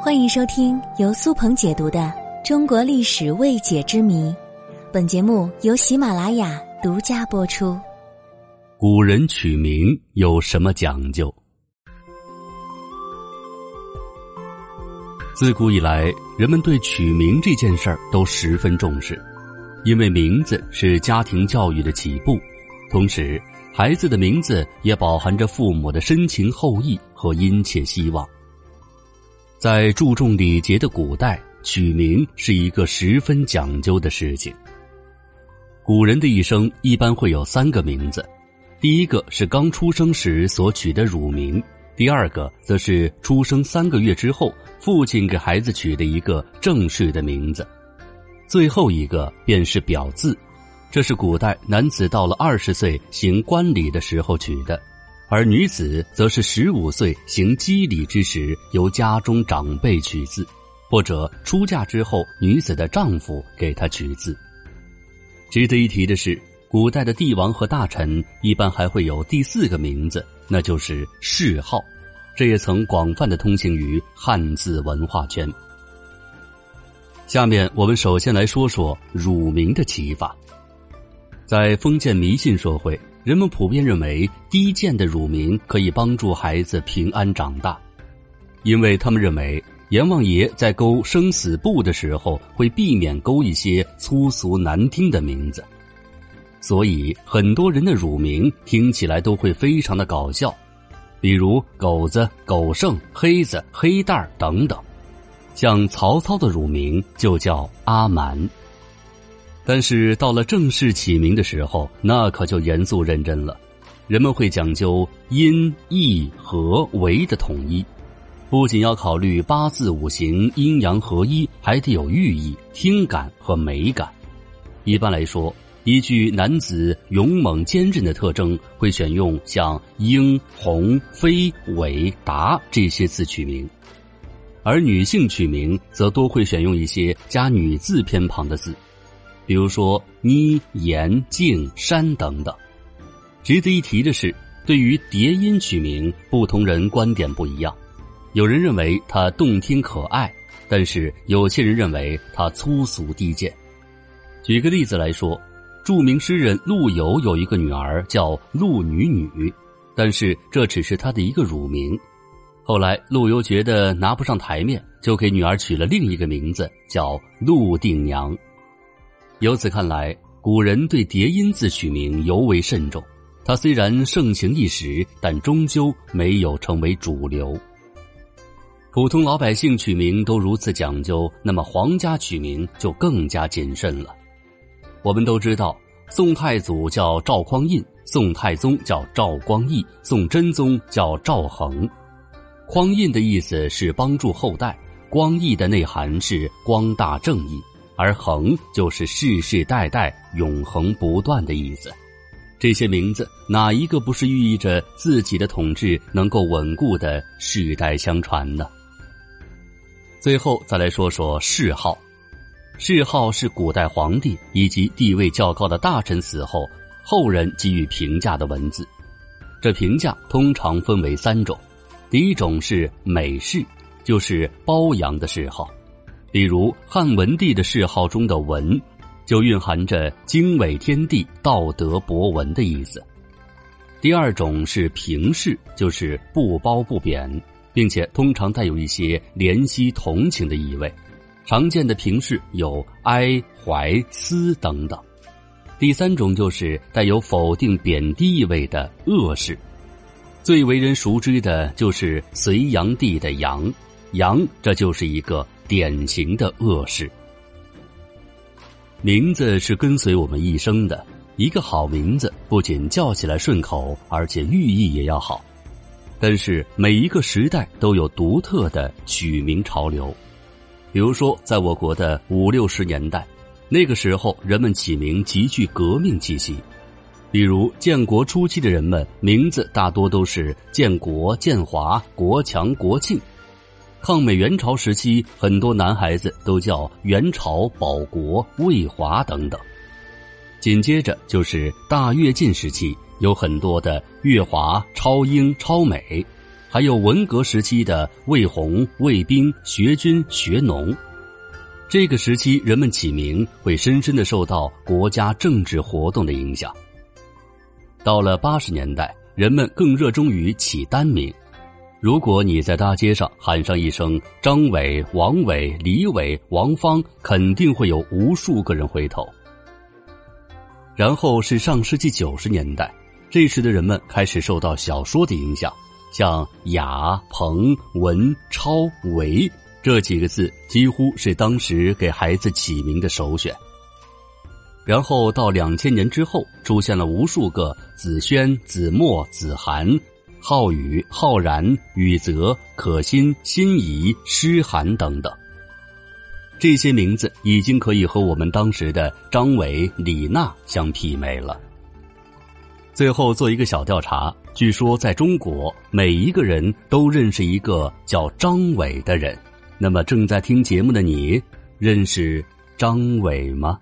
欢迎收听由苏鹏解读的《中国历史未解之谜》，本节目由喜马拉雅独家播出。古人取名有什么讲究？自古以来，人们对取名这件事儿都十分重视，因为名字是家庭教育的起步，同时孩子的名字也饱含着父母的深情厚谊和殷切希望。在注重礼节的古代，取名是一个十分讲究的事情。古人的一生一般会有三个名字，第一个是刚出生时所取的乳名，第二个则是出生三个月之后父亲给孩子取的一个正式的名字，最后一个便是表字，这是古代男子到了二十岁行冠礼的时候取的。而女子则是十五岁行笄礼之时，由家中长辈取字，或者出嫁之后，女子的丈夫给她取字。值得一提的是，古代的帝王和大臣一般还会有第四个名字，那就是谥号，这也曾广泛的通行于汉字文化圈。下面我们首先来说说乳名的起法，在封建迷信社会。人们普遍认为低贱的乳名可以帮助孩子平安长大，因为他们认为阎王爷在勾生死簿的时候会避免勾一些粗俗难听的名字，所以很多人的乳名听起来都会非常的搞笑，比如狗子、狗剩、黑子、黑蛋儿等等。像曹操的乳名就叫阿瞒。但是到了正式起名的时候，那可就严肃认真了。人们会讲究阴、义、和、为的统一，不仅要考虑八字五行阴阳合一，还得有寓意、听感和美感。一般来说，依据男子勇猛坚韧的特征，会选用像英、宏、飞、伟、达这些字取名；而女性取名则多会选用一些加女字偏旁的字。比如说妮、言、静、山等等。值得一提的是，对于叠音取名，不同人观点不一样。有人认为它动听可爱，但是有些人认为它粗俗低贱。举个例子来说，著名诗人陆游有一个女儿叫陆女女，但是这只是他的一个乳名。后来陆游觉得拿不上台面，就给女儿取了另一个名字，叫陆定娘。由此看来，古人对叠音字取名尤为慎重。它虽然盛行一时，但终究没有成为主流。普通老百姓取名都如此讲究，那么皇家取名就更加谨慎了。我们都知道，宋太祖叫赵匡胤，宋太宗叫赵光义，宋真宗叫赵恒。匡胤的意思是帮助后代，光义的内涵是光大正义。而恒就是世世代代永恒不断的意思，这些名字哪一个不是寓意着自己的统治能够稳固的世代相传呢？最后再来说说谥号，谥号是古代皇帝以及地位较高的大臣死后后人给予评价的文字，这评价通常分为三种，第一种是美谥，就是褒扬的谥号。比如汉文帝的谥号中的“文”，就蕴含着经纬天地、道德博文的意思。第二种是平视，就是不褒不贬，并且通常带有一些怜惜同情的意味。常见的平视有哀、怀、思等等。第三种就是带有否定、贬低意味的恶事。最为人熟知的就是隋炀帝的“炀”，炀这就是一个。典型的恶事。名字是跟随我们一生的，一个好名字不仅叫起来顺口，而且寓意也要好。但是每一个时代都有独特的取名潮流，比如说在我国的五六十年代，那个时候人们起名极具革命气息，比如建国初期的人们名字大多都是建国、建华、国强、国庆。抗美援朝时期，很多男孩子都叫元朝、保国、卫华等等。紧接着就是大跃进时期，有很多的粤华、超英、超美。还有文革时期的魏红、卫兵、学军、学农。这个时期，人们起名会深深的受到国家政治活动的影响。到了八十年代，人们更热衷于起单名。如果你在大街上喊上一声“张伟、王伟、李伟、王芳”，肯定会有无数个人回头。然后是上世纪九十年代，这时的人们开始受到小说的影响，像雅、鹏、文、超、维。这几个字几乎是当时给孩子起名的首选。然后到两千年之后，出现了无数个子轩、子墨、子涵、浩宇、浩然、宇泽、可心、心仪、诗涵等等。这些名字已经可以和我们当时的张伟、李娜相媲美了。最后做一个小调查，据说在中国，每一个人都认识一个叫张伟的人。那么正在听节目的你，认识张伟吗？